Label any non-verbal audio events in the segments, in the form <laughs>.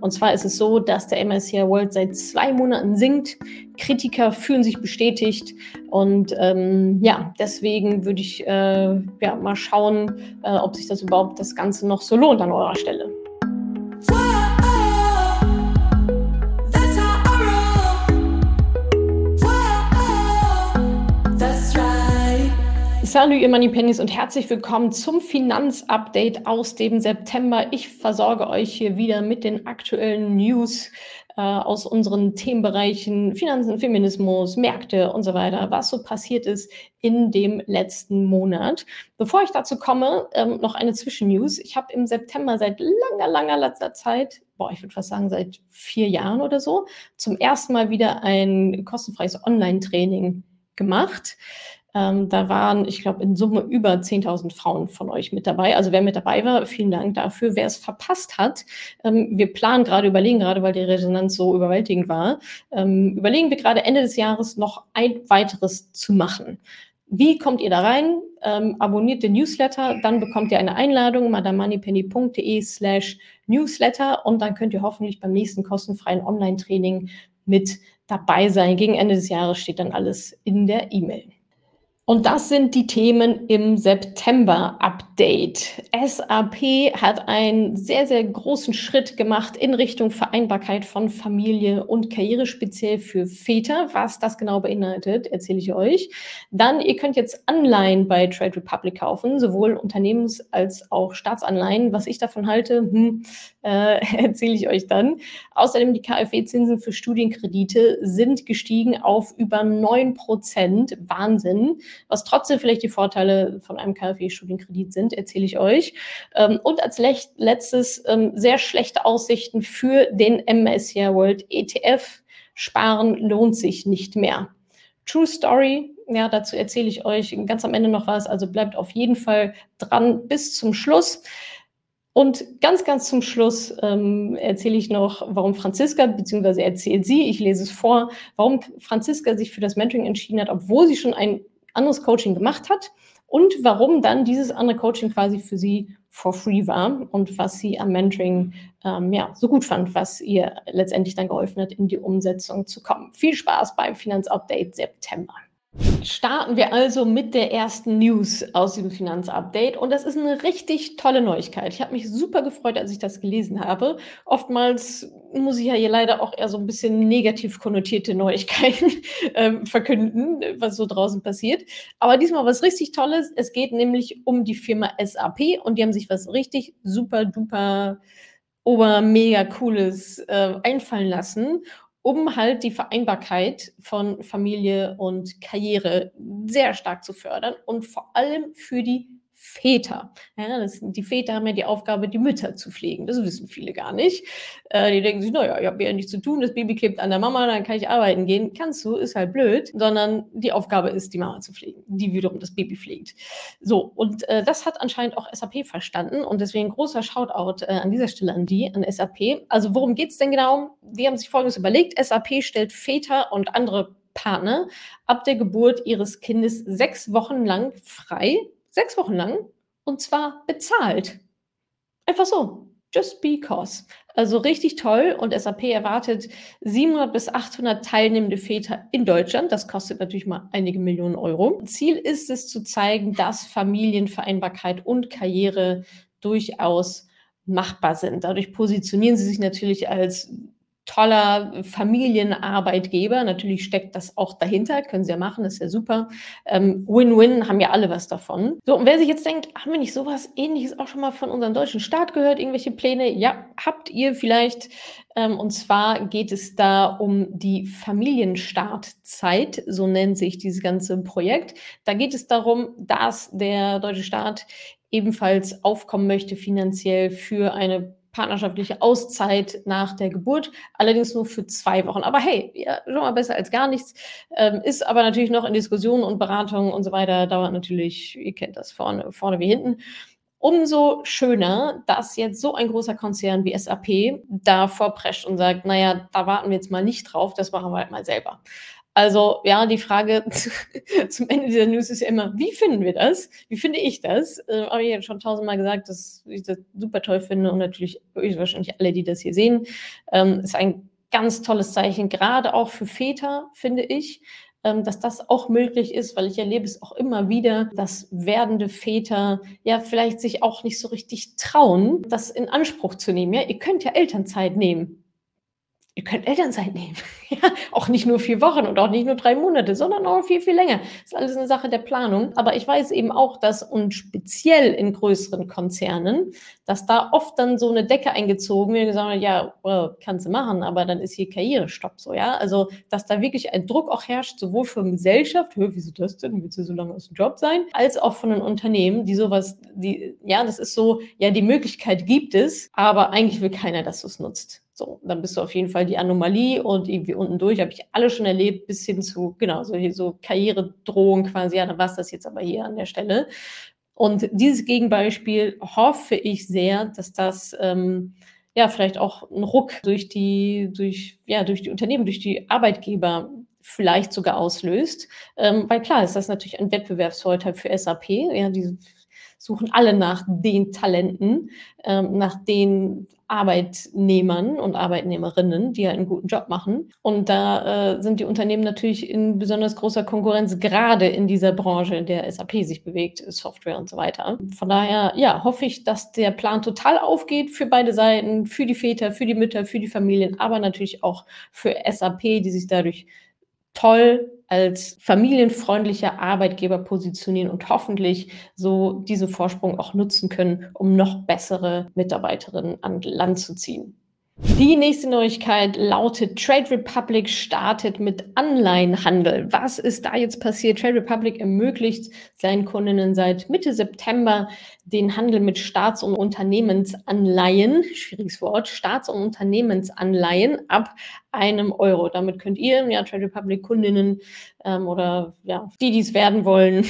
Und zwar ist es so, dass der MSCI World seit zwei Monaten sinkt. Kritiker fühlen sich bestätigt. Und ähm, ja, deswegen würde ich äh, ja, mal schauen, äh, ob sich das überhaupt das Ganze noch so lohnt an eurer Stelle. Salut, ihr Money Pennies und herzlich willkommen zum Finanzupdate aus dem September. Ich versorge euch hier wieder mit den aktuellen News äh, aus unseren Themenbereichen Finanzen, Feminismus, Märkte und so weiter, was so passiert ist in dem letzten Monat. Bevor ich dazu komme, ähm, noch eine Zwischennews. Ich habe im September seit langer, langer letzter Zeit boah, ich würde fast sagen, seit vier Jahren oder so, zum ersten Mal wieder ein kostenfreies Online-Training gemacht. Ähm, da waren, ich glaube, in Summe über 10.000 Frauen von euch mit dabei. Also wer mit dabei war, vielen Dank dafür. Wer es verpasst hat, ähm, wir planen gerade, überlegen gerade, weil die Resonanz so überwältigend war, ähm, überlegen wir gerade Ende des Jahres noch ein weiteres zu machen. Wie kommt ihr da rein? Ähm, abonniert den Newsletter, dann bekommt ihr eine Einladung, madamoneypenny.de slash Newsletter und dann könnt ihr hoffentlich beim nächsten kostenfreien Online-Training mit dabei sein. Gegen Ende des Jahres steht dann alles in der E-Mail. Und das sind die Themen im September-Update. SAP hat einen sehr, sehr großen Schritt gemacht in Richtung Vereinbarkeit von Familie und Karriere, speziell für Väter. Was das genau beinhaltet, erzähle ich euch. Dann, ihr könnt jetzt Anleihen bei Trade Republic kaufen, sowohl Unternehmens- als auch Staatsanleihen. Was ich davon halte, hm, <laughs> äh, erzähle ich euch dann. Außerdem die KfW-Zinsen für Studienkredite sind gestiegen auf über 9 Prozent. Wahnsinn. Was trotzdem vielleicht die Vorteile von einem KfW-Studienkredit sind, erzähle ich euch. Ähm, und als letztes ähm, sehr schlechte Aussichten für den MSCI World ETF. Sparen lohnt sich nicht mehr. True Story, ja, dazu erzähle ich euch ganz am Ende noch was. Also bleibt auf jeden Fall dran bis zum Schluss. Und ganz, ganz zum Schluss ähm, erzähle ich noch, warum Franziska, beziehungsweise erzählt sie, ich lese es vor, warum Franziska sich für das Mentoring entschieden hat, obwohl sie schon ein anderes Coaching gemacht hat und warum dann dieses andere Coaching quasi für sie for free war und was sie am Mentoring ähm, ja, so gut fand, was ihr letztendlich dann geholfen hat, in die Umsetzung zu kommen. Viel Spaß beim Finanzupdate September. Starten wir also mit der ersten News aus diesem Finanzupdate. Und das ist eine richtig tolle Neuigkeit. Ich habe mich super gefreut, als ich das gelesen habe. Oftmals muss ich ja hier leider auch eher so ein bisschen negativ konnotierte Neuigkeiten <laughs> äh, verkünden, was so draußen passiert. Aber diesmal was richtig Tolles. Es geht nämlich um die Firma SAP und die haben sich was richtig super duper ober mega cooles äh, einfallen lassen um halt die Vereinbarkeit von Familie und Karriere sehr stark zu fördern und vor allem für die Väter. Ja, das, die Väter haben ja die Aufgabe, die Mütter zu pflegen. Das wissen viele gar nicht. Äh, die denken sich, naja, ich habe ja nichts zu tun, das Baby klebt an der Mama, dann kann ich arbeiten gehen. Kannst du, ist halt blöd, sondern die Aufgabe ist, die Mama zu pflegen, die wiederum das Baby pflegt. So, und äh, das hat anscheinend auch SAP verstanden und deswegen großer Shoutout äh, an dieser Stelle an die, an SAP. Also worum geht es denn genau? Die haben sich Folgendes überlegt. SAP stellt Väter und andere Partner ab der Geburt ihres Kindes sechs Wochen lang frei Sechs Wochen lang. Und zwar bezahlt. Einfach so. Just because. Also richtig toll. Und SAP erwartet 700 bis 800 teilnehmende Väter in Deutschland. Das kostet natürlich mal einige Millionen Euro. Ziel ist es zu zeigen, dass Familienvereinbarkeit und Karriere durchaus machbar sind. Dadurch positionieren sie sich natürlich als toller Familienarbeitgeber. Natürlich steckt das auch dahinter, können sie ja machen, ist ja super. Ähm, Win-Win haben ja alle was davon. So, und wer sich jetzt denkt, haben wir nicht sowas ähnliches auch schon mal von unserem deutschen Staat gehört, irgendwelche Pläne? Ja, habt ihr vielleicht. Ähm, und zwar geht es da um die Familienstartzeit, so nennt sich dieses ganze Projekt. Da geht es darum, dass der deutsche Staat ebenfalls aufkommen möchte finanziell für eine partnerschaftliche Auszeit nach der Geburt, allerdings nur für zwei Wochen. Aber hey, ja, schon mal besser als gar nichts. Ähm, ist aber natürlich noch in Diskussionen und Beratungen und so weiter, dauert natürlich, ihr kennt das vorne, vorne wie hinten. Umso schöner, dass jetzt so ein großer Konzern wie SAP da vorprescht und sagt, naja, da warten wir jetzt mal nicht drauf, das machen wir halt mal selber. Also ja, die Frage <laughs> zum Ende dieser News ist ja immer, wie finden wir das? Wie finde ich das? Äh, Habe ich ja schon tausendmal gesagt, dass ich das super toll finde und natürlich wahrscheinlich alle, die das hier sehen, ähm, ist ein ganz tolles Zeichen, gerade auch für Väter, finde ich, ähm, dass das auch möglich ist, weil ich erlebe es auch immer wieder, dass werdende Väter ja vielleicht sich auch nicht so richtig trauen, das in Anspruch zu nehmen. Ja, ihr könnt ja Elternzeit nehmen ihr könnt Elternzeit nehmen. <laughs> ja, auch nicht nur vier Wochen und auch nicht nur drei Monate, sondern auch viel, viel länger. Das ist alles eine Sache der Planung. Aber ich weiß eben auch, dass und speziell in größeren Konzernen, dass da oft dann so eine Decke eingezogen wird, gesagt wird, ja, well, kannst du machen, aber dann ist hier Karrierestopp so, ja. Also, dass da wirklich ein Druck auch herrscht, sowohl von Gesellschaft, hör, wieso das denn? Willst du so lange aus dem Job sein? Als auch von den Unternehmen, die sowas, die, ja, das ist so, ja, die Möglichkeit gibt es, aber eigentlich will keiner, dass du es nutzt. So, dann bist du auf jeden Fall die Anomalie und irgendwie unten durch habe ich alle schon erlebt, bis hin zu, genau, so, so Karrieredrohung quasi, ja, dann war es das jetzt aber hier an der Stelle. Und dieses Gegenbeispiel hoffe ich sehr, dass das ähm, ja vielleicht auch einen Ruck durch die, durch, ja, durch die Unternehmen, durch die Arbeitgeber vielleicht sogar auslöst. Ähm, weil klar ist das natürlich ein Wettbewerbsvorteil für SAP. Ja, die suchen alle nach den Talenten, ähm, nach den Arbeitnehmern und Arbeitnehmerinnen, die halt einen guten Job machen. Und da äh, sind die Unternehmen natürlich in besonders großer Konkurrenz, gerade in dieser Branche, in der SAP sich bewegt, Software und so weiter. Von daher, ja, hoffe ich, dass der Plan total aufgeht für beide Seiten, für die Väter, für die Mütter, für die Familien, aber natürlich auch für SAP, die sich dadurch toll als familienfreundlicher Arbeitgeber positionieren und hoffentlich so diesen Vorsprung auch nutzen können, um noch bessere Mitarbeiterinnen an Land zu ziehen. Die nächste Neuigkeit lautet, Trade Republic startet mit Anleihenhandel. Was ist da jetzt passiert? Trade Republic ermöglicht seinen Kundinnen seit Mitte September den Handel mit Staats- und Unternehmensanleihen, schwieriges Wort, Staats- und Unternehmensanleihen ab einem Euro. Damit könnt ihr, ja, Trade Republic Kundinnen ähm, oder ja, die, die es werden wollen,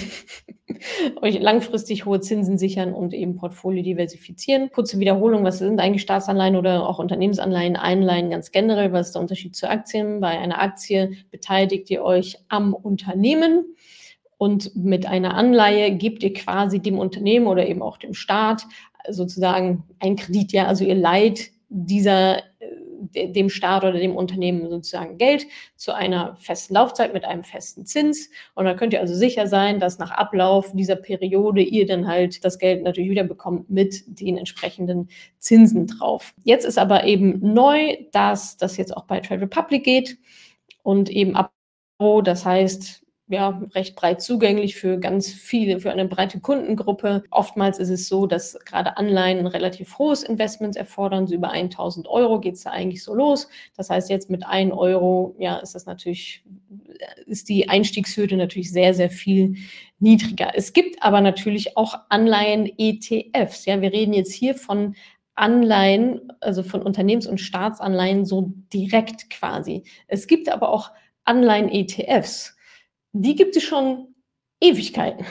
<laughs> euch langfristig hohe Zinsen sichern und eben Portfolio diversifizieren. Kurze Wiederholung, was sind eigentlich Staatsanleihen oder auch Unternehmensanleihen, Einleihen ganz generell? Was ist der Unterschied zu Aktien? Bei einer Aktie beteiligt ihr euch am Unternehmen. Und mit einer Anleihe gebt ihr quasi dem Unternehmen oder eben auch dem Staat sozusagen ein Kredit, ja, also ihr leiht dieser dem Staat oder dem Unternehmen sozusagen Geld zu einer festen Laufzeit mit einem festen Zins. Und dann könnt ihr also sicher sein, dass nach Ablauf dieser Periode ihr dann halt das Geld natürlich wieder bekommt mit den entsprechenden Zinsen drauf. Jetzt ist aber eben neu, dass das jetzt auch bei Trade Republic geht und eben ab das heißt, ja, recht breit zugänglich für ganz viele, für eine breite Kundengruppe. Oftmals ist es so, dass gerade Anleihen ein relativ hohes Investment erfordern. So über 1000 Euro geht es da eigentlich so los. Das heißt, jetzt mit 1 Euro, ja, ist das natürlich, ist die Einstiegshürde natürlich sehr, sehr viel niedriger. Es gibt aber natürlich auch Anleihen-ETFs. Ja, wir reden jetzt hier von Anleihen, also von Unternehmens- und Staatsanleihen so direkt quasi. Es gibt aber auch Anleihen-ETFs die gibt es schon Ewigkeiten.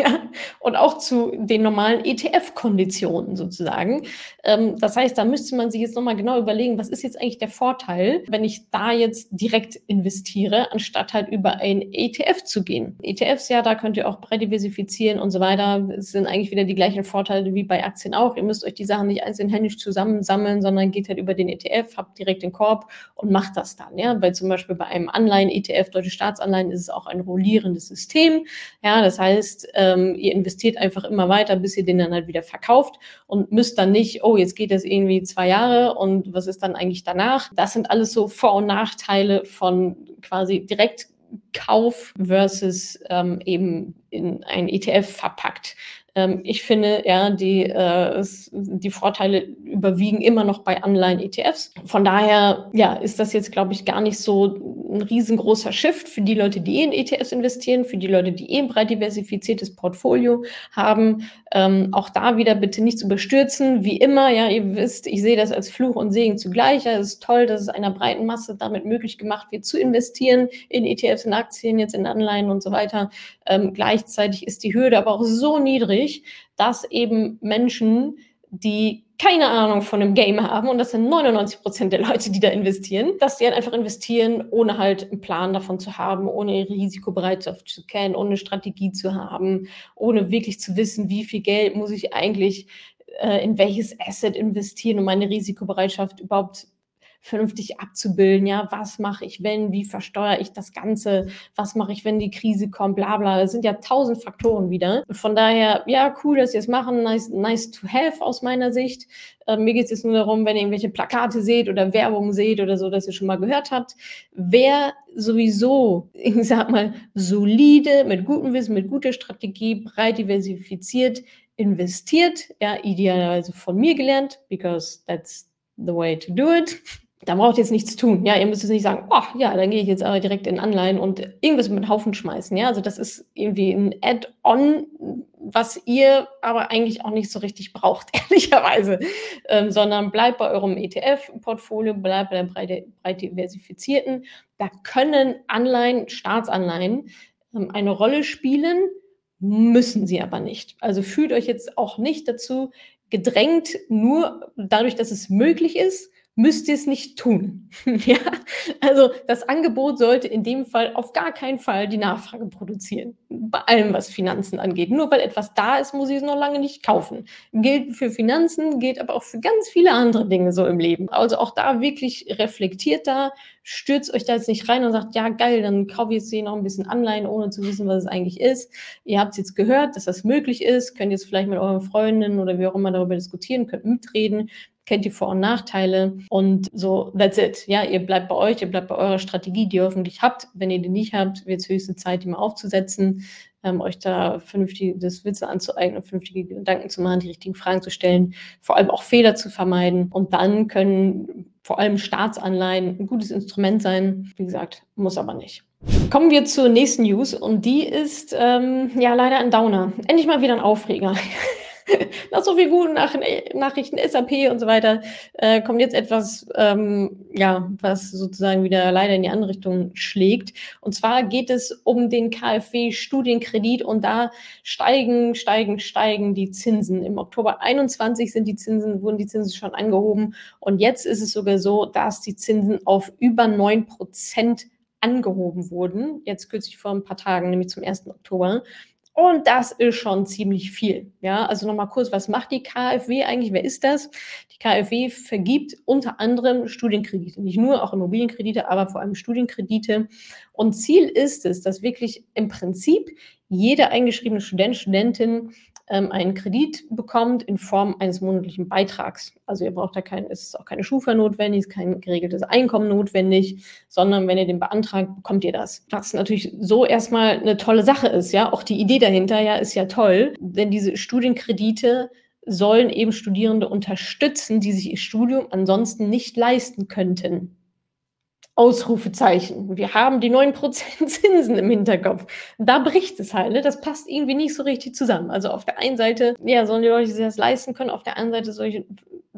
Ja, und auch zu den normalen ETF-Konditionen sozusagen. Ähm, das heißt, da müsste man sich jetzt nochmal genau überlegen, was ist jetzt eigentlich der Vorteil, wenn ich da jetzt direkt investiere, anstatt halt über ein ETF zu gehen. ETFs, ja, da könnt ihr auch breit diversifizieren und so weiter. Es sind eigentlich wieder die gleichen Vorteile wie bei Aktien auch. Ihr müsst euch die Sachen nicht einzeln händisch zusammensammeln, sondern geht halt über den ETF, habt direkt den Korb und macht das dann. Ja, bei zum Beispiel bei einem Anleihen-ETF, deutsche Staatsanleihen, ist es auch ein rollierendes System. Ja, das heißt, ähm, ihr investiert einfach immer weiter, bis ihr den dann halt wieder verkauft und müsst dann nicht, oh, jetzt geht das irgendwie zwei Jahre und was ist dann eigentlich danach? Das sind alles so Vor- und Nachteile von quasi Direktkauf versus ähm, eben in ein ETF verpackt. Ähm, ich finde, ja, die, äh, die Vorteile überwiegen immer noch bei Anleihen-ETFs. Von daher, ja, ist das jetzt, glaube ich, gar nicht so ein riesengroßer Shift für die Leute, die eh in ETFs investieren, für die Leute, die eh ein breit diversifiziertes Portfolio haben. Ähm, auch da wieder bitte nicht zu überstürzen. Wie immer, ja, ihr wisst, ich sehe das als Fluch und Segen zugleich. Ja, es ist toll, dass es einer breiten Masse damit möglich gemacht wird, zu investieren in ETFs, in Aktien, jetzt in Anleihen und so weiter. Ähm, gleichzeitig ist die Hürde aber auch so niedrig, dass eben Menschen, die keine Ahnung von dem Game haben, und das sind 99 Prozent der Leute, die da investieren, dass die halt einfach investieren, ohne halt einen Plan davon zu haben, ohne Risikobereitschaft zu kennen, ohne Strategie zu haben, ohne wirklich zu wissen, wie viel Geld muss ich eigentlich äh, in welches Asset investieren, um meine Risikobereitschaft überhaupt vernünftig abzubilden. Ja, was mache ich, wenn, wie versteuere ich das Ganze, was mache ich, wenn die Krise kommt, bla bla. Das sind ja tausend Faktoren wieder. Von daher, ja, cool, dass ihr es machen, nice, nice to have aus meiner Sicht. Äh, mir geht es jetzt nur darum, wenn ihr irgendwelche Plakate seht oder Werbung seht oder so, dass ihr schon mal gehört habt. Wer sowieso, ich sag mal, solide, mit gutem Wissen, mit guter Strategie, breit diversifiziert, investiert, ja, idealerweise von mir gelernt, because that's the way to do it da braucht ihr jetzt nichts tun. Ja, ihr müsst jetzt nicht sagen, oh ja, dann gehe ich jetzt aber direkt in Anleihen und irgendwas mit Haufen schmeißen. Ja, also das ist irgendwie ein Add-on, was ihr aber eigentlich auch nicht so richtig braucht, <laughs> ehrlicherweise. Ähm, sondern bleibt bei eurem ETF-Portfolio, bleibt bei der breit, breit diversifizierten. Da können Anleihen, Staatsanleihen ähm, eine Rolle spielen, müssen sie aber nicht. Also fühlt euch jetzt auch nicht dazu gedrängt, nur dadurch, dass es möglich ist, müsst ihr es nicht tun. <laughs> ja? Also das Angebot sollte in dem Fall auf gar keinen Fall die Nachfrage produzieren. Bei allem, was Finanzen angeht. Nur weil etwas da ist, muss ich es noch lange nicht kaufen. Gilt für Finanzen, gilt aber auch für ganz viele andere Dinge so im Leben. Also auch da wirklich reflektiert da, stürzt euch da jetzt nicht rein und sagt, ja geil, dann kaufe ich jetzt hier noch ein bisschen Anleihen, ohne zu wissen, was es eigentlich ist. Ihr habt jetzt gehört, dass das möglich ist, könnt jetzt vielleicht mit euren Freundinnen oder wie auch immer darüber diskutieren, könnt mitreden kennt die Vor- und Nachteile und so, that's it. Ja, ihr bleibt bei euch, ihr bleibt bei eurer Strategie, die ihr hoffentlich habt. Wenn ihr die nicht habt, wird es höchste Zeit, die mal aufzusetzen, ähm, euch da vernünftiges Witze anzueignen, vernünftige Gedanken zu machen, die richtigen Fragen zu stellen, vor allem auch Fehler zu vermeiden. Und dann können vor allem Staatsanleihen ein gutes Instrument sein. Wie gesagt, muss aber nicht. Kommen wir zur nächsten News und die ist ähm, ja leider ein Downer. Endlich mal wieder ein Aufreger. <laughs> <laughs> nach so vielen guten Nach Nachrichten, SAP und so weiter, äh, kommt jetzt etwas, ähm, ja, was sozusagen wieder leider in die andere Richtung schlägt. Und zwar geht es um den KfW-Studienkredit und da steigen, steigen, steigen die Zinsen. Im Oktober 21 sind die Zinsen, wurden die Zinsen schon angehoben und jetzt ist es sogar so, dass die Zinsen auf über 9 Prozent angehoben wurden, jetzt kürzlich vor ein paar Tagen, nämlich zum 1. Oktober. Und das ist schon ziemlich viel. Ja, also nochmal kurz, was macht die KfW eigentlich? Wer ist das? Die KfW vergibt unter anderem Studienkredite, nicht nur auch Immobilienkredite, aber vor allem Studienkredite. Und Ziel ist es, dass wirklich im Prinzip jeder eingeschriebene Student, Studentin ähm, einen Kredit bekommt in Form eines monatlichen Beitrags. Also ihr braucht da kein, es ist auch keine Schufa notwendig, es ist kein geregeltes Einkommen notwendig, sondern wenn ihr den beantragt, bekommt ihr das. Was natürlich so erstmal eine tolle Sache ist, ja. Auch die Idee dahinter ja ist ja toll, denn diese Studienkredite sollen eben Studierende unterstützen, die sich ihr Studium ansonsten nicht leisten könnten. Ausrufezeichen. Wir haben die 9% <laughs> Zinsen im Hinterkopf. Da bricht es halt. Ne? Das passt irgendwie nicht so richtig zusammen. Also auf der einen Seite, ja, sollen die Leute sich das leisten können, auf der anderen Seite solche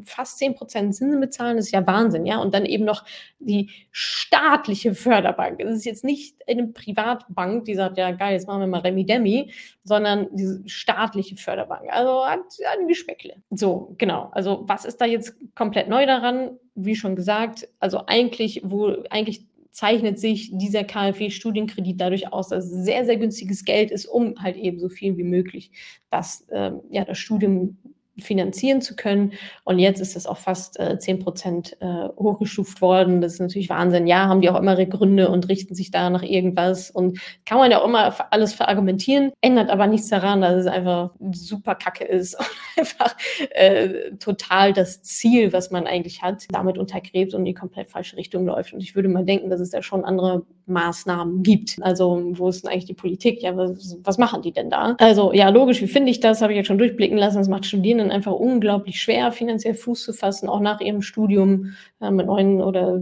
fast 10% Zinsen bezahlen, das ist ja Wahnsinn, ja. Und dann eben noch die staatliche Förderbank. Es ist jetzt nicht eine Privatbank, die sagt, ja geil, jetzt machen wir mal Remi Demi, sondern diese staatliche Förderbank. Also hat ein Geschmäckle. So, genau. Also was ist da jetzt komplett neu daran? Wie schon gesagt, also eigentlich, wo eigentlich zeichnet sich dieser KfW-Studienkredit dadurch aus, dass es sehr, sehr günstiges Geld ist, um halt eben so viel wie möglich das, ähm, ja, das Studium finanzieren zu können. Und jetzt ist es auch fast äh, 10 Prozent äh, hochgestuft worden. Das ist natürlich Wahnsinn. Ja, haben die auch immer ihre Gründe und richten sich da nach irgendwas. Und kann man ja auch immer alles verargumentieren, ändert aber nichts daran, dass es einfach super kacke ist und <laughs> einfach äh, total das Ziel, was man eigentlich hat, damit untergräbt und in die komplett falsche Richtung läuft. Und ich würde mal denken, dass es da schon andere Maßnahmen gibt. Also, wo ist denn eigentlich die Politik? Ja, was, was machen die denn da? Also, ja, logisch, wie finde ich das? Habe ich jetzt schon durchblicken lassen. Das macht Studierenden einfach unglaublich schwer, finanziell Fuß zu fassen, auch nach ihrem Studium äh, mit neuen oder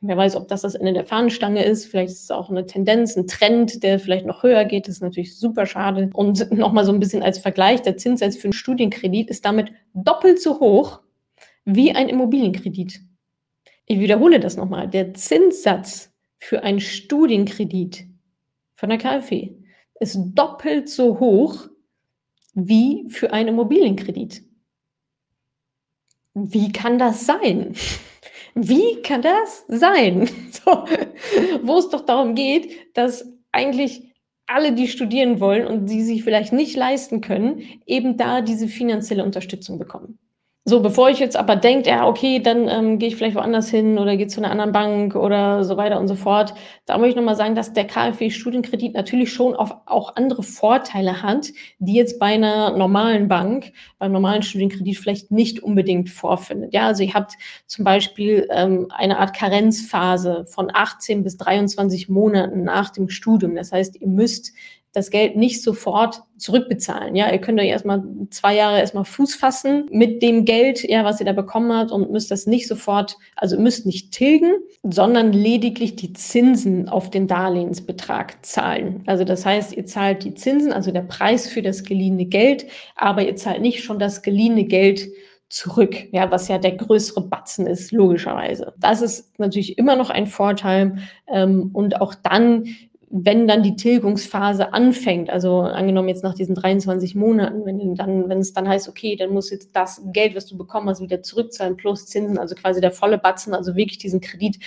wer weiß, ob das das Ende der Fahnenstange ist. Vielleicht ist es auch eine Tendenz, ein Trend, der vielleicht noch höher geht. Das ist natürlich super schade. Und nochmal so ein bisschen als Vergleich, der Zinssatz für einen Studienkredit ist damit doppelt so hoch wie ein Immobilienkredit. Ich wiederhole das nochmal. Der Zinssatz für einen Studienkredit von der KfW ist doppelt so hoch wie für einen Immobilienkredit. wie kann das sein? Wie kann das sein? <laughs> So, wo es doch darum geht, dass eigentlich alle, die studieren wollen und die sich vielleicht nicht leisten können, eben da diese finanzielle Unterstützung bekommen. So, bevor ich jetzt aber denkt, ja, okay, dann ähm, gehe ich vielleicht woanders hin oder gehe zu einer anderen Bank oder so weiter und so fort. Da muss ich nochmal sagen, dass der KfW-Studienkredit natürlich schon auf, auch andere Vorteile hat, die jetzt bei einer normalen Bank, beim normalen Studienkredit vielleicht nicht unbedingt vorfindet. Ja, also ihr habt zum Beispiel ähm, eine Art Karenzphase von 18 bis 23 Monaten nach dem Studium. Das heißt, ihr müsst das Geld nicht sofort zurückbezahlen. Ja, ihr könnt euch erstmal zwei Jahre erstmal Fuß fassen mit dem Geld, ja, was ihr da bekommen habt und müsst das nicht sofort, also müsst nicht tilgen, sondern lediglich die Zinsen auf den Darlehensbetrag zahlen. Also das heißt, ihr zahlt die Zinsen, also der Preis für das geliehene Geld, aber ihr zahlt nicht schon das geliehene Geld zurück, ja, was ja der größere Batzen ist, logischerweise. Das ist natürlich immer noch ein Vorteil. Ähm, und auch dann wenn dann die Tilgungsphase anfängt, also angenommen jetzt nach diesen 23 Monaten, wenn dann, wenn es dann heißt, okay, dann muss jetzt das Geld, was du bekommen hast, wieder zurückzahlen plus Zinsen, also quasi der volle Batzen, also wirklich diesen Kredit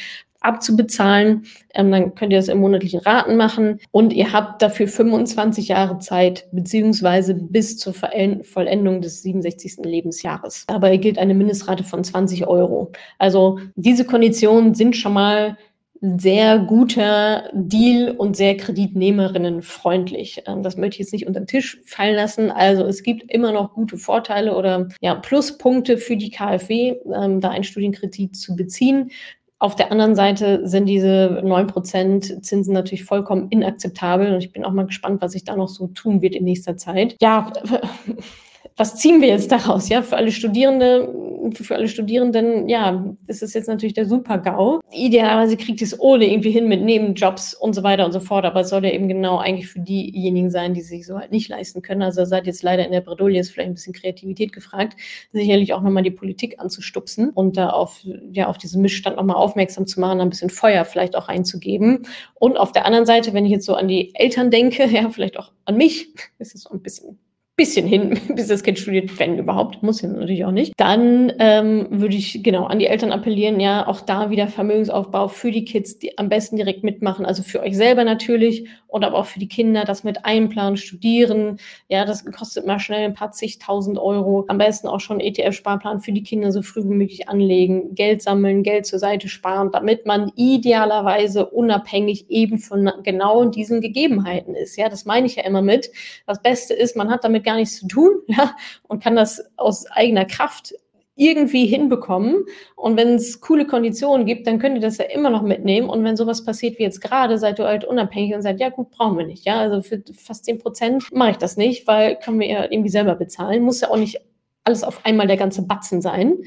abzubezahlen, ähm, dann könnt ihr das im monatlichen Raten machen und ihr habt dafür 25 Jahre Zeit, beziehungsweise bis zur Vollendung des 67. Lebensjahres. Dabei gilt eine Mindestrate von 20 Euro. Also diese Konditionen sind schon mal sehr guter Deal und sehr kreditnehmerinnenfreundlich. Ähm, das möchte ich jetzt nicht unter den Tisch fallen lassen. Also es gibt immer noch gute Vorteile oder ja, Pluspunkte für die KfW, ähm, da einen Studienkredit zu beziehen. Auf der anderen Seite sind diese 9% Zinsen natürlich vollkommen inakzeptabel und ich bin auch mal gespannt, was sich da noch so tun wird in nächster Zeit. Ja, was ziehen wir jetzt daraus? Ja, für alle Studierende, für alle Studierenden, ja, das ist jetzt natürlich der Super-GAU. Idealerweise kriegt es ohne irgendwie hin mit Nebenjobs und so weiter und so fort, aber es soll ja eben genau eigentlich für diejenigen sein, die sich so halt nicht leisten können. Also seid jetzt leider in der Bredouille, ist vielleicht ein bisschen Kreativität gefragt, sicherlich auch nochmal die Politik anzustupsen und da auf, ja, auf diesen Missstand nochmal aufmerksam zu machen, ein bisschen Feuer vielleicht auch einzugeben. Und auf der anderen Seite, wenn ich jetzt so an die Eltern denke, <laughs> ja, vielleicht auch an mich, <laughs> ist es so ein bisschen bisschen hin, <laughs> bis das Kind studiert, wenn überhaupt, muss ja natürlich auch nicht. Dann ähm, würde ich genau an die Eltern appellieren, ja, auch da wieder Vermögensaufbau für die Kids, die am besten direkt mitmachen, also für euch selber natürlich und aber auch für die Kinder, das mit einplanen, studieren, ja, das kostet mal schnell ein paar zigtausend Euro. Am besten auch schon ETF-Sparplan für die Kinder so früh wie möglich anlegen, Geld sammeln, Geld zur Seite sparen, damit man idealerweise unabhängig eben von genau diesen Gegebenheiten ist. Ja, das meine ich ja immer mit. Das Beste ist, man hat damit gar nichts zu tun, <laughs> ja, und kann das aus eigener Kraft irgendwie hinbekommen. Und wenn es coole Konditionen gibt, dann könnt ihr das ja immer noch mitnehmen. Und wenn sowas passiert wie jetzt gerade, seid ihr halt unabhängig und seid, ja gut, brauchen wir nicht. Ja, also für fast 10 Prozent mache ich das nicht, weil können wir ja irgendwie selber bezahlen. Muss ja auch nicht alles auf einmal der ganze Batzen sein.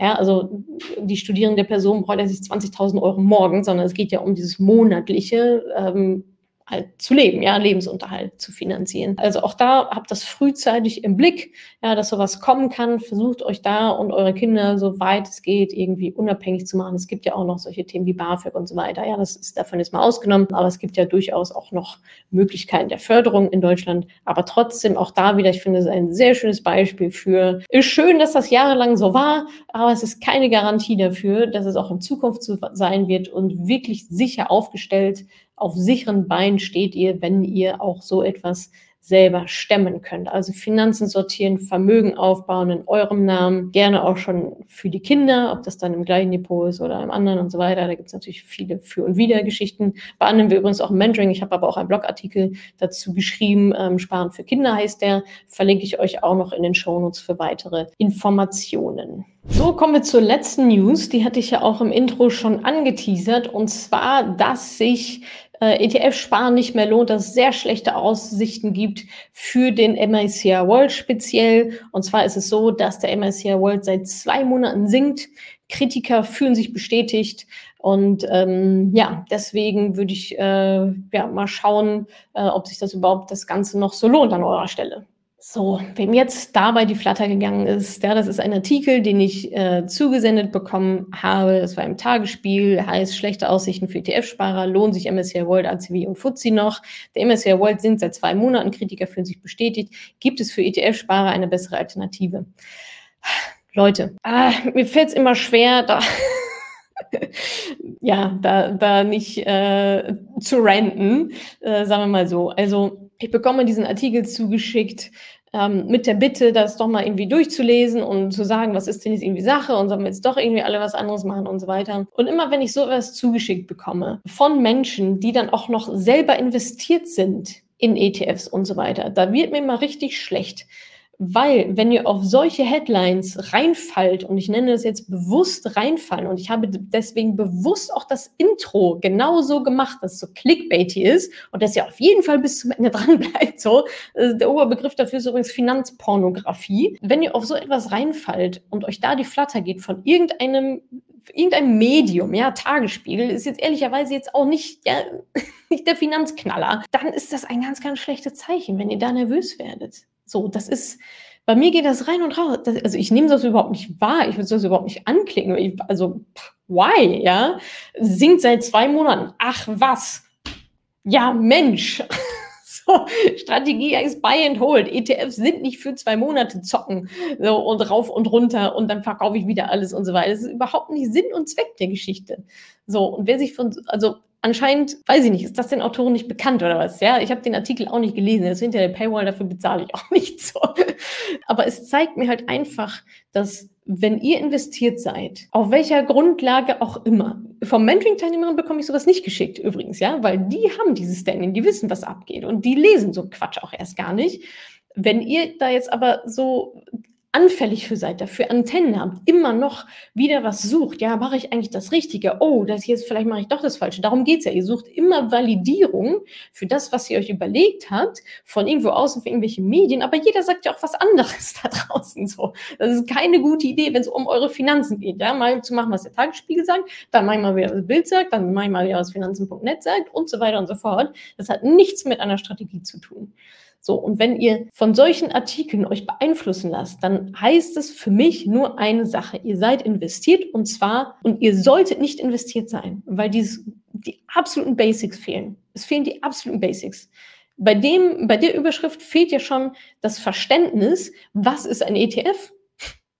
Ja, also die studierende Person braucht ja nicht 20.000 Euro morgen, sondern es geht ja um dieses monatliche. Ähm, halt zu leben, ja, Lebensunterhalt zu finanzieren. Also auch da habt das frühzeitig im Blick, ja, dass sowas kommen kann. Versucht euch da und eure Kinder, so weit es geht, irgendwie unabhängig zu machen. Es gibt ja auch noch solche Themen wie BAföG und so weiter. Ja, das ist davon jetzt mal ausgenommen, aber es gibt ja durchaus auch noch Möglichkeiten der Förderung in Deutschland. Aber trotzdem auch da wieder, ich finde es ein sehr schönes Beispiel für, ist schön, dass das jahrelang so war, aber es ist keine Garantie dafür, dass es auch in Zukunft so sein wird und wirklich sicher aufgestellt auf sicheren Beinen steht ihr, wenn ihr auch so etwas selber stemmen könnt. Also Finanzen sortieren, Vermögen aufbauen in eurem Namen, gerne auch schon für die Kinder, ob das dann im gleichen Depot ist oder im anderen und so weiter. Da gibt es natürlich viele Für- und Wider-Geschichten. Behandeln wir übrigens auch Mentoring. Ich habe aber auch einen Blogartikel dazu geschrieben. Ähm, Sparen für Kinder heißt der. Verlinke ich euch auch noch in den Shownotes für weitere Informationen. So, kommen wir zur letzten News. Die hatte ich ja auch im Intro schon angeteasert. Und zwar, dass sich äh, ETF-Sparen nicht mehr lohnt, dass es sehr schlechte Aussichten gibt für den MICR World speziell. Und zwar ist es so, dass der MICR World seit zwei Monaten sinkt. Kritiker fühlen sich bestätigt. Und ähm, ja, deswegen würde ich äh, ja, mal schauen, äh, ob sich das überhaupt das Ganze noch so lohnt an eurer Stelle. So, wem jetzt dabei die Flatter gegangen ist, ja, das ist ein Artikel, den ich äh, zugesendet bekommen habe. Das war im Tagesspiel, heißt schlechte Aussichten für ETF-Sparer, lohnt sich MSCI World, ACW und FTSE noch. Der MSCI World sind seit zwei Monaten, Kritiker fühlen sich bestätigt. Gibt es für ETF-Sparer eine bessere Alternative? Leute, ah, mir fällt es immer schwer, da <laughs> ja, da, da nicht äh, zu ranten, äh, sagen wir mal so. Also ich bekomme diesen Artikel zugeschickt ähm, mit der Bitte, das doch mal irgendwie durchzulesen und zu sagen, was ist denn jetzt irgendwie Sache und sollen wir jetzt doch irgendwie alle was anderes machen und so weiter. Und immer wenn ich sowas zugeschickt bekomme von Menschen, die dann auch noch selber investiert sind in ETFs und so weiter, da wird mir mal richtig schlecht. Weil, wenn ihr auf solche Headlines reinfallt, und ich nenne das jetzt bewusst reinfallen, und ich habe deswegen bewusst auch das Intro genauso gemacht, dass es so clickbaity ist und dass ihr auf jeden Fall bis zum Ende <laughs> dran bleibt. So, äh, der Oberbegriff dafür ist übrigens Finanzpornografie. Wenn ihr auf so etwas reinfallt und euch da die Flatter geht von irgendeinem irgendein Medium, ja, Tagesspiegel, ist jetzt ehrlicherweise jetzt auch nicht, ja, <laughs> nicht der Finanzknaller, dann ist das ein ganz, ganz schlechtes Zeichen, wenn ihr da nervös werdet. So, das ist, bei mir geht das rein und raus. Das, also ich nehme das überhaupt nicht wahr. Ich würde das überhaupt nicht anklicken. Ich, also, why, ja? Singt seit zwei Monaten. Ach, was? Ja, Mensch. <laughs> so, Strategie ist buy and hold. ETFs sind nicht für zwei Monate zocken. So, und rauf und runter und dann verkaufe ich wieder alles und so weiter. Das ist überhaupt nicht Sinn und Zweck der Geschichte. So, und wer sich von, also anscheinend, weiß ich nicht, ist das den Autoren nicht bekannt oder was? Ja, ich habe den Artikel auch nicht gelesen, ist hinter der Paywall, dafür bezahle ich auch <laughs> nicht so. Aber es zeigt mir halt einfach, dass wenn ihr investiert seid, auf welcher Grundlage auch immer, vom Mentoring-Teilnehmern bekomme ich sowas nicht geschickt übrigens, ja, weil die haben dieses Standing, die wissen, was abgeht und die lesen so Quatsch auch erst gar nicht. Wenn ihr da jetzt aber so anfällig für seid, dafür Antennen habt, immer noch wieder was sucht, ja, mache ich eigentlich das Richtige? Oh, das jetzt vielleicht mache ich doch das Falsche. Darum geht's ja. Ihr sucht immer Validierung für das, was ihr euch überlegt habt, von irgendwo außen, für irgendwelche Medien, aber jeder sagt ja auch was anderes <laughs> da draußen so. Das ist keine gute Idee, wenn es um eure Finanzen geht, ja, mal zu machen, was der Tagesspiegel sagt, dann manchmal wieder das Bild sagt, dann manchmal wieder was Finanzen.net sagt und so weiter und so fort. Das hat nichts mit einer Strategie zu tun. So, und wenn ihr von solchen Artikeln euch beeinflussen lasst, dann heißt es für mich nur eine Sache. Ihr seid investiert und zwar, und ihr solltet nicht investiert sein, weil dieses, die absoluten Basics fehlen. Es fehlen die absoluten Basics. Bei dem, bei der Überschrift fehlt ja schon das Verständnis, was ist ein ETF?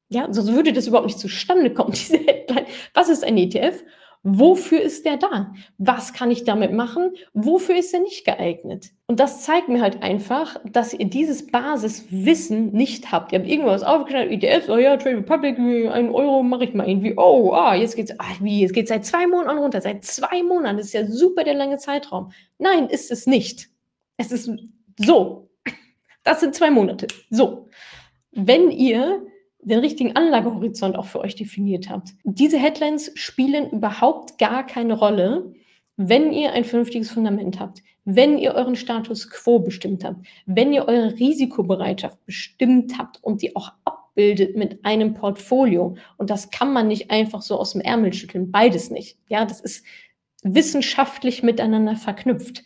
Ja, sonst würde das überhaupt nicht zustande kommen, <laughs> diese Headline. Was ist ein ETF? Wofür ist der da? Was kann ich damit machen? Wofür ist er nicht geeignet? Und das zeigt mir halt einfach, dass ihr dieses Basiswissen nicht habt. Ihr habt irgendwas aufgeschnitten, ETFs, oh ja, Trade Republic, einen Euro mache ich mal irgendwie. Oh, ah, jetzt geht's, ah, wie, jetzt geht's seit zwei Monaten runter. Seit zwei Monaten, das ist ja super der lange Zeitraum. Nein, ist es nicht. Es ist so. Das sind zwei Monate. So. Wenn ihr den richtigen Anlagehorizont auch für euch definiert habt. Diese Headlines spielen überhaupt gar keine Rolle, wenn ihr ein vernünftiges Fundament habt, wenn ihr euren Status quo bestimmt habt, wenn ihr eure Risikobereitschaft bestimmt habt und die auch abbildet mit einem Portfolio. Und das kann man nicht einfach so aus dem Ärmel schütteln, beides nicht. Ja, das ist wissenschaftlich miteinander verknüpft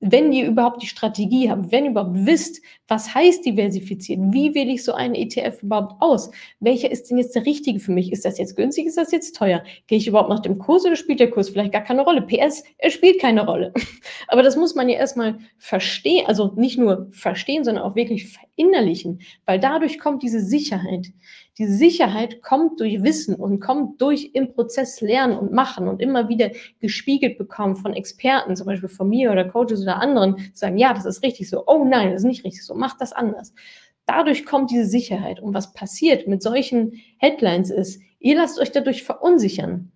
wenn ihr überhaupt die Strategie habt, wenn ihr überhaupt wisst, was heißt diversifizieren, wie wähle ich so einen ETF überhaupt aus, welcher ist denn jetzt der richtige für mich? Ist das jetzt günstig, ist das jetzt teuer? Gehe ich überhaupt nach dem Kurs oder spielt der Kurs vielleicht gar keine Rolle? PS, er spielt keine Rolle. <laughs> Aber das muss man ja erstmal verstehen, also nicht nur verstehen, sondern auch wirklich verinnerlichen, weil dadurch kommt diese Sicherheit. Die Sicherheit kommt durch Wissen und kommt durch im Prozess Lernen und Machen und immer wieder gespiegelt bekommen von Experten, zum Beispiel von mir oder Coaches oder anderen, zu sagen, ja, das ist richtig so, oh nein, das ist nicht richtig so, mach das anders. Dadurch kommt diese Sicherheit. Und was passiert mit solchen Headlines ist, ihr lasst euch dadurch verunsichern.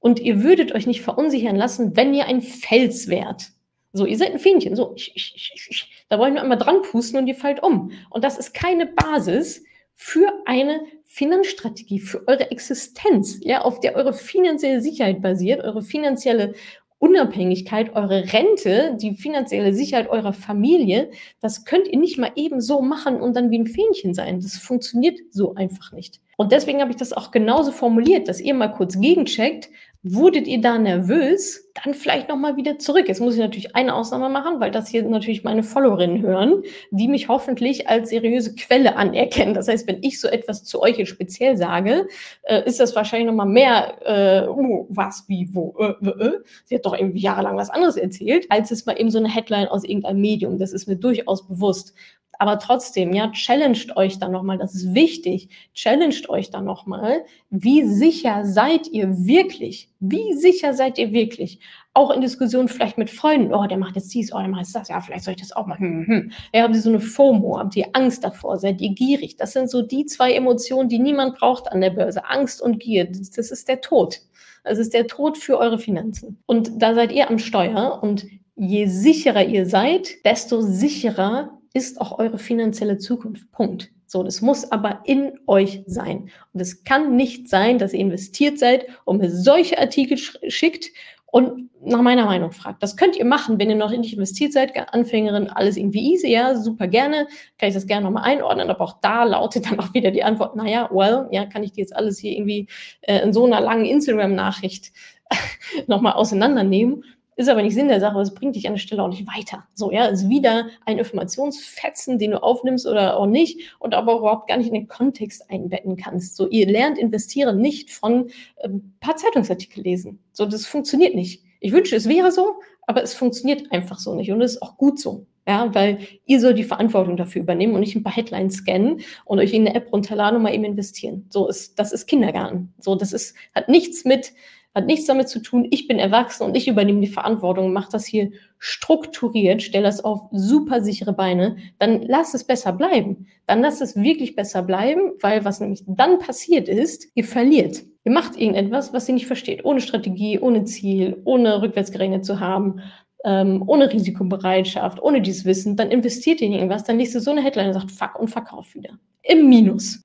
Und ihr würdet euch nicht verunsichern lassen, wenn ihr ein Fels wärt. So, ihr seid ein Fähnchen. So, ich, ich, ich, da wollen wir einmal dran pusten und ihr fallt um. Und das ist keine Basis für eine Finanzstrategie, für eure Existenz, ja, auf der eure finanzielle Sicherheit basiert, eure finanzielle Unabhängigkeit, eure Rente, die finanzielle Sicherheit eurer Familie, das könnt ihr nicht mal eben so machen und dann wie ein Fähnchen sein. Das funktioniert so einfach nicht. Und deswegen habe ich das auch genauso formuliert, dass ihr mal kurz gegencheckt, Wurdet ihr da nervös, dann vielleicht nochmal wieder zurück. Jetzt muss ich natürlich eine Ausnahme machen, weil das hier natürlich meine Followerinnen hören, die mich hoffentlich als seriöse Quelle anerkennen. Das heißt, wenn ich so etwas zu euch jetzt speziell sage, äh, ist das wahrscheinlich nochmal mehr, äh, uh, was, wie, wo, äh, äh. Sie hat doch irgendwie jahrelang was anderes erzählt, als es mal eben so eine Headline aus irgendeinem Medium. Das ist mir durchaus bewusst. Aber trotzdem, ja, challenged euch dann nochmal, das ist wichtig, challenged euch dann nochmal, wie sicher seid ihr wirklich? Wie sicher seid ihr wirklich? Auch in Diskussionen vielleicht mit Freunden, oh, der macht jetzt dies, oh, der macht jetzt das, ja, vielleicht soll ich das auch machen. Hm, hm. Ja, habt ihr so eine FOMO, habt ihr Angst davor, seid ihr gierig? Das sind so die zwei Emotionen, die niemand braucht an der Börse. Angst und Gier, das ist der Tod. Das ist der Tod für eure Finanzen. Und da seid ihr am Steuer und je sicherer ihr seid, desto sicherer ist auch eure finanzielle Zukunft. Punkt. So, das muss aber in euch sein. Und es kann nicht sein, dass ihr investiert seid und mir solche Artikel schickt und nach meiner Meinung fragt. Das könnt ihr machen, wenn ihr noch nicht investiert seid, Anfängerin, alles irgendwie easy, ja, super gerne, kann ich das gerne nochmal einordnen, aber auch da lautet dann auch wieder die Antwort, naja, well, ja, kann ich die jetzt alles hier irgendwie äh, in so einer langen Instagram-Nachricht <laughs> nochmal auseinandernehmen ist aber nicht Sinn der Sache, es bringt dich an der Stelle auch nicht weiter. So, ja, ist wieder ein Informationsfetzen, den du aufnimmst oder auch nicht und aber überhaupt gar nicht in den Kontext einbetten kannst. So, ihr lernt investieren nicht von ein ähm, paar Zeitungsartikel lesen. So, das funktioniert nicht. Ich wünsche, es wäre so, aber es funktioniert einfach so nicht und es ist auch gut so. Ja, weil ihr sollt die Verantwortung dafür übernehmen und nicht ein paar Headlines scannen und euch in eine App runterladen und mal eben investieren. So ist, das ist Kindergarten. So, das ist, hat nichts mit hat nichts damit zu tun, ich bin erwachsen und ich übernehme die Verantwortung, mache das hier strukturiert, stelle das auf super sichere Beine, dann lass es besser bleiben. Dann lass es wirklich besser bleiben, weil was nämlich dann passiert ist, ihr verliert. Ihr macht irgendetwas, was ihr nicht versteht, ohne Strategie, ohne Ziel, ohne rückwärts zu haben, ähm, ohne Risikobereitschaft, ohne dieses Wissen, dann investiert ihr in irgendwas, dann liest ihr so eine Headline und sagt, fuck und verkauft wieder. Im Minus.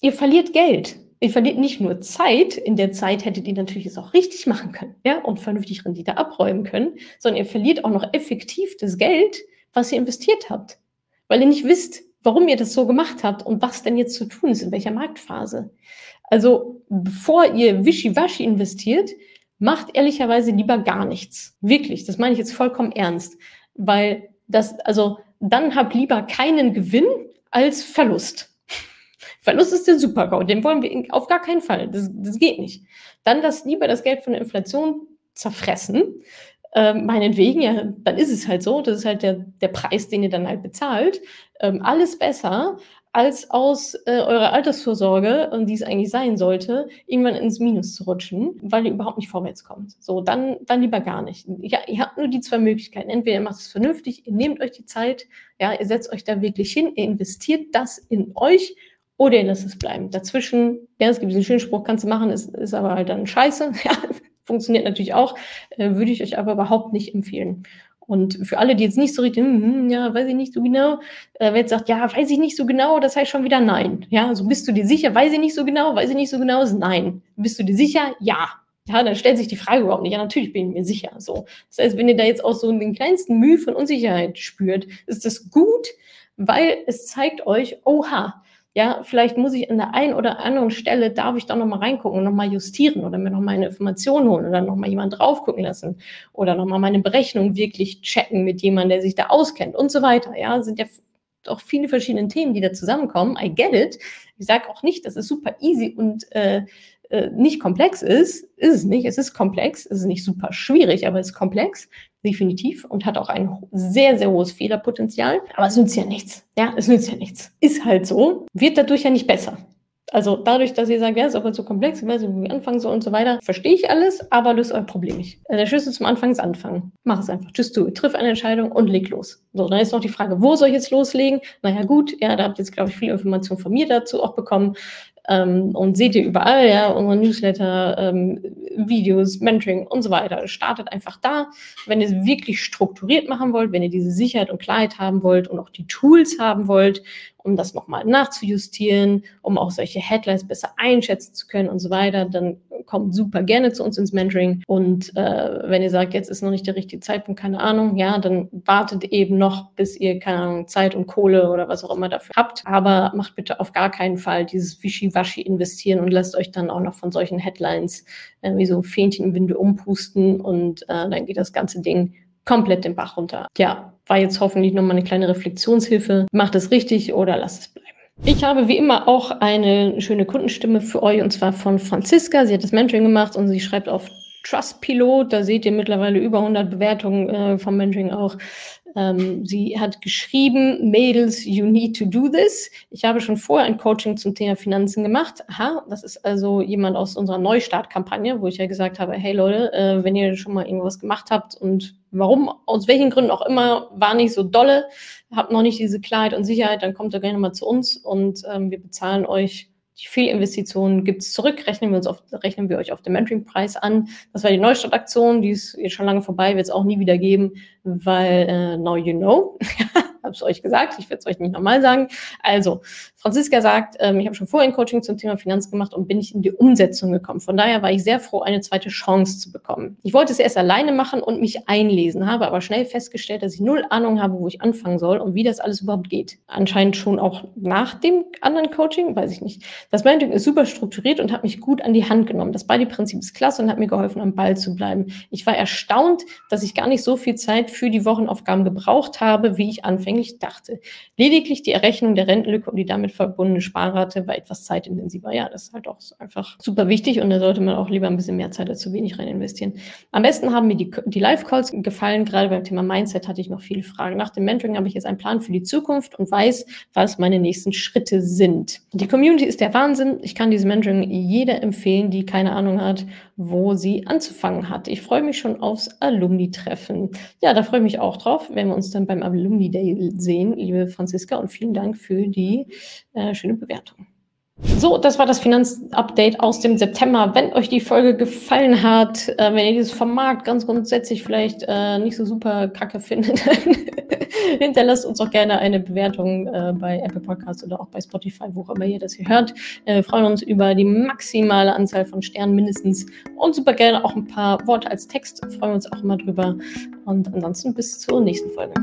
Ihr verliert Geld ihr verliert nicht nur Zeit, in der Zeit hättet ihr natürlich es auch richtig machen können, ja, und vernünftig Rendite abräumen können, sondern ihr verliert auch noch effektiv das Geld, was ihr investiert habt, weil ihr nicht wisst, warum ihr das so gemacht habt und was denn jetzt zu tun ist, in welcher Marktphase. Also, bevor ihr wischiwaschi investiert, macht ehrlicherweise lieber gar nichts. Wirklich, das meine ich jetzt vollkommen ernst, weil das, also, dann habt lieber keinen Gewinn als Verlust. Verlust ist der Supergau, den wollen wir auf gar keinen Fall. Das, das geht nicht. Dann das lieber das Geld von der Inflation zerfressen. Ähm, meinetwegen, ja, dann ist es halt so. Das ist halt der, der Preis, den ihr dann halt bezahlt. Ähm, alles besser, als aus äh, eurer Altersvorsorge, und die es eigentlich sein sollte, irgendwann ins Minus zu rutschen, weil ihr überhaupt nicht vorwärts kommt. So, dann, dann lieber gar nicht. Ja, ihr habt nur die zwei Möglichkeiten. Entweder ihr macht es vernünftig, ihr nehmt euch die Zeit, ja, ihr setzt euch da wirklich hin, ihr investiert das in euch oder ihr lasst es bleiben. Dazwischen, ja, es gibt diesen schönen Spruch, kannst du machen, ist, ist aber halt dann scheiße. <laughs> Ja, funktioniert natürlich auch, äh, würde ich euch aber überhaupt nicht empfehlen. Und für alle, die jetzt nicht so richtig, hm, hm ja, weiß ich nicht so genau, äh, wer jetzt sagt, ja, weiß ich nicht so genau, das heißt schon wieder nein. Ja, also bist du dir sicher, weiß ich nicht so genau, weiß ich nicht so genau, ist nein. Bist du dir sicher? Ja. Ja, dann stellt sich die Frage überhaupt nicht. Ja, natürlich bin ich mir sicher. So. Das heißt, wenn ihr da jetzt auch so den kleinsten Mühe von Unsicherheit spürt, ist das gut, weil es zeigt euch, oha, ja, vielleicht muss ich an der einen oder anderen Stelle, darf ich da nochmal reingucken und nochmal justieren oder mir nochmal eine Information holen oder nochmal jemand drauf gucken lassen oder nochmal meine Berechnung wirklich checken mit jemandem, der sich da auskennt und so weiter. Ja, sind ja auch viele verschiedene Themen, die da zusammenkommen. I get it. Ich sage auch nicht, dass es super easy und äh, äh, nicht komplex ist. Ist es nicht. Es ist komplex. Es ist nicht super schwierig, aber es ist komplex definitiv und hat auch ein sehr, sehr hohes Fehlerpotenzial. Aber es nützt ja nichts. Ja, es nützt ja nichts. Ist halt so, wird dadurch ja nicht besser. Also dadurch, dass ihr sagt, ja, ist aber zu komplex, ich weiß nicht, wie ich anfangen soll und so weiter, verstehe ich alles, aber löst euer Problem nicht. Der Schlüssel zum Anfang ist anfangen. Mach es einfach. Do it. Triff eine Entscheidung und leg los. So, dann ist noch die Frage, wo soll ich jetzt loslegen? Naja, gut, ja, da habt ihr jetzt, glaube ich, viele Informationen von mir dazu auch bekommen. Ähm, und seht ihr überall, ja, unsere Newsletter, ähm, Videos, Mentoring und so weiter. Startet einfach da. Wenn ihr es wirklich strukturiert machen wollt, wenn ihr diese Sicherheit und Klarheit haben wollt und auch die Tools haben wollt um das nochmal nachzujustieren, um auch solche Headlines besser einschätzen zu können und so weiter, dann kommt super gerne zu uns ins Mentoring. Und äh, wenn ihr sagt, jetzt ist noch nicht der richtige Zeitpunkt, keine Ahnung, ja, dann wartet eben noch, bis ihr, keine Ahnung, Zeit und Kohle oder was auch immer dafür habt. Aber macht bitte auf gar keinen Fall dieses Wischiwaschi investieren und lasst euch dann auch noch von solchen Headlines äh, wie so ein Fähnchen im Winde umpusten und äh, dann geht das ganze Ding komplett den Bach runter. Ja, war jetzt hoffentlich nochmal eine kleine Reflexionshilfe. Macht es richtig oder lasst es bleiben. Ich habe wie immer auch eine schöne Kundenstimme für euch und zwar von Franziska. Sie hat das Mentoring gemacht und sie schreibt auf Trustpilot. Da seht ihr mittlerweile über 100 Bewertungen äh, vom Mentoring auch. Ähm, sie hat geschrieben, Mädels, you need to do this. Ich habe schon vorher ein Coaching zum Thema Finanzen gemacht. Aha, das ist also jemand aus unserer Neustartkampagne, wo ich ja gesagt habe, hey Leute, äh, wenn ihr schon mal irgendwas gemacht habt und warum, aus welchen Gründen auch immer, war nicht so dolle, habt noch nicht diese Klarheit und Sicherheit, dann kommt ihr gerne mal zu uns und ähm, wir bezahlen euch die Fehlinvestitionen gibt es zurück, rechnen wir, uns auf, rechnen wir euch auf den Mentoring-Preis an. Das war die Neustartaktion, die ist jetzt schon lange vorbei, wird es auch nie wieder geben, weil äh, now you know. <laughs> habe es euch gesagt, ich werde es euch nicht nochmal sagen. Also, Franziska sagt, ähm, ich habe schon vorher ein Coaching zum Thema Finanz gemacht und bin nicht in die Umsetzung gekommen. Von daher war ich sehr froh, eine zweite Chance zu bekommen. Ich wollte es erst alleine machen und mich einlesen, habe aber schnell festgestellt, dass ich null Ahnung habe, wo ich anfangen soll und wie das alles überhaupt geht. Anscheinend schon auch nach dem anderen Coaching, weiß ich nicht. Das Mentoring ist super strukturiert und hat mich gut an die Hand genommen. Das Buddy-Prinzip ist klasse und hat mir geholfen, am Ball zu bleiben. Ich war erstaunt, dass ich gar nicht so viel Zeit für die Wochenaufgaben gebraucht habe, wie ich anfänglich dachte. Lediglich die Errechnung der Rentenlücke und die damit damit verbundene Sparrate war etwas zeitintensiver. Ja, das ist halt auch einfach super wichtig und da sollte man auch lieber ein bisschen mehr Zeit als zu wenig rein investieren. Am besten haben mir die, die Live-Calls gefallen. Gerade beim Thema Mindset hatte ich noch viele Fragen. Nach dem Mentoring habe ich jetzt einen Plan für die Zukunft und weiß, was meine nächsten Schritte sind. Die Community ist der Wahnsinn. Ich kann dieses Mentoring jeder empfehlen, die keine Ahnung hat, wo sie anzufangen hat. Ich freue mich schon aufs Alumni-Treffen. Ja, da freue ich mich auch drauf, wenn wir uns dann beim Alumni Day sehen, liebe Franziska, und vielen Dank für die äh, schöne Bewertung. So, das war das Finanzupdate aus dem September. Wenn euch die Folge gefallen hat, äh, wenn ihr dieses Format ganz grundsätzlich vielleicht äh, nicht so super kacke findet, <laughs> hinterlasst uns auch gerne eine Bewertung äh, bei Apple Podcasts oder auch bei Spotify, wo auch immer ihr das hier hört. Äh, wir freuen uns über die maximale Anzahl von Sternen mindestens und super gerne auch ein paar Worte als Text. Freuen wir uns auch immer drüber. Und ansonsten bis zur nächsten Folge.